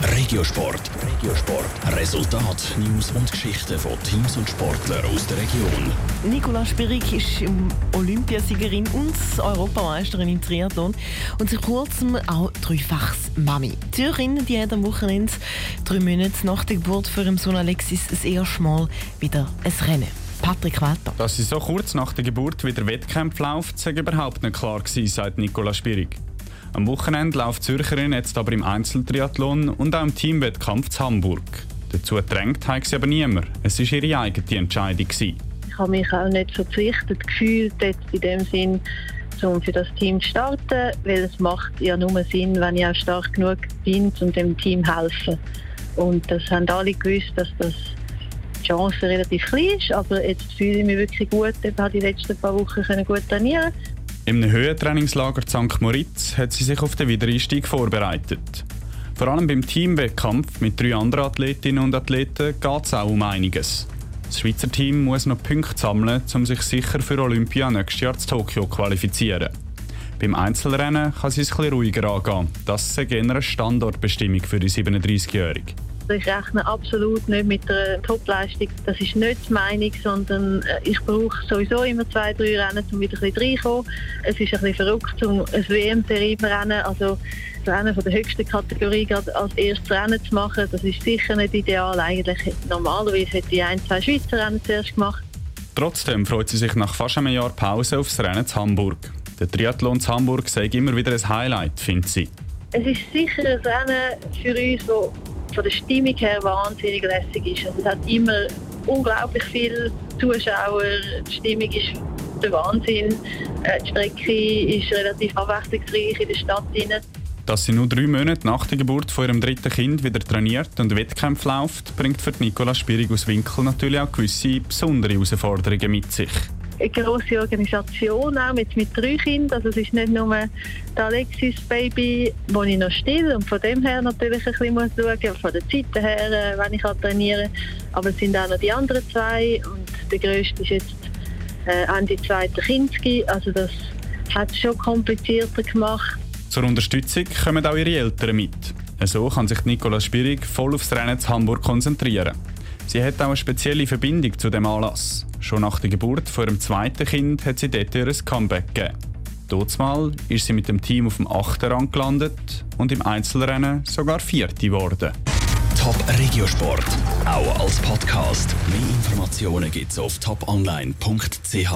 Regiosport. Regiosport. Resultat, News und Geschichten von Teams und Sportlern aus der Region. Nicola Spirig ist Olympiasiegerin und Europameisterin im Triathlon und seit kurzem auch dreifachs Mami. Die Zürcherin die hat am Wochenende drei Monate nach der Geburt von ihrem Sohn Alexis das erste Mal wieder ein Rennen. Patrick Walter. Dass sie so kurz nach der Geburt wieder Wettkämpfe läuft, sei überhaupt nicht klar gewesen, sagt Nicola Spirig. Am Wochenende läuft Zürcherin jetzt aber im Einzeltriathlon und auch im Teamwettkampf zu Hamburg. Dazu gedrängt hat sie aber niemand. Es war ihre eigene Entscheidung. Gewesen. Ich habe mich auch nicht verpflichtet gefühlt, jetzt in dem Sinn, um für das Team zu starten, weil es macht ja nur Sinn, wenn ich auch stark genug bin, um dem Team zu helfen. Und das haben alle gewusst, dass das die Chance relativ klein ist, aber jetzt fühle ich mich wirklich gut. Ich habe die letzten paar Wochen gut trainieren im Höhentrainingslager St. Moritz hat sie sich auf den Wiedereinstieg vorbereitet. Vor allem beim Teamwettkampf mit drei anderen Athletinnen und Athleten geht es auch um einiges. Das Schweizer Team muss noch Punkte sammeln, um sich sicher für Olympia nächstes Jahr zu Tokio qualifizieren. Beim Einzelrennen kann sie es etwas ruhiger angehen. Das ist eine Standortbestimmung für die 37-Jährige. Ich rechne absolut nicht mit einer Topleistung. Das ist nicht die Meinung, sondern äh, ich brauche sowieso immer zwei, drei Rennen, um wieder ein bisschen reinzukommen. Es ist ein bisschen verrückt, um ein WM-Rennen, also das Rennen von der höchsten Kategorie als erstes Rennen zu machen. Das ist sicher nicht ideal. Eigentlich normalerweise hätte ich ein, zwei Schweizer Rennen zuerst gemacht. Trotzdem freut sie sich nach fast einem Jahr Pause aufs Rennen zu Hamburg. Der Triathlon zu Hamburg sei immer wieder ein Highlight, findet sie. Es ist sicher ein Rennen für uns, das von der Stimmung her wahnsinnig lässig ist. Also es hat immer unglaublich viele Zuschauer, die Stimmung ist der Wahnsinn. Äh, die Strecke ist relativ abwechslungsreich in der Stadt. Dass sie nur drei Monate nach der Geburt von ihrem dritten Kind wieder trainiert und Wettkämpfe läuft, bringt für Nicola Spierig aus Winkel natürlich auch gewisse besondere Herausforderungen mit sich eine grosse Organisation, auch mit, mit drei Kindern. Also es ist nicht nur der Alexis Baby, wo ich noch still und von dem her natürlich ein bisschen muss schauen, von der Zeit her, äh, wenn ich trainieren kann. Aber es sind auch noch die anderen zwei und der grösste ist jetzt äh, Ende zweiter Kinski. Also das hat es schon komplizierter gemacht. Zur Unterstützung kommen auch ihre Eltern mit. So kann sich Nicola Spirig voll aufs Rennen zu Hamburg konzentrieren. Sie hat auch eine spezielle Verbindung zu dem Anlass. Schon nach der Geburt von ihrem zweiten Kind hat sie dort ihr Comeback gegeben. Mal ist sie mit dem Team auf dem 8. Rang gelandet und im Einzelrennen sogar Vierte geworden. Top Regiosport, auch als Podcast. Mehr Informationen gibt's auf toponline.ch.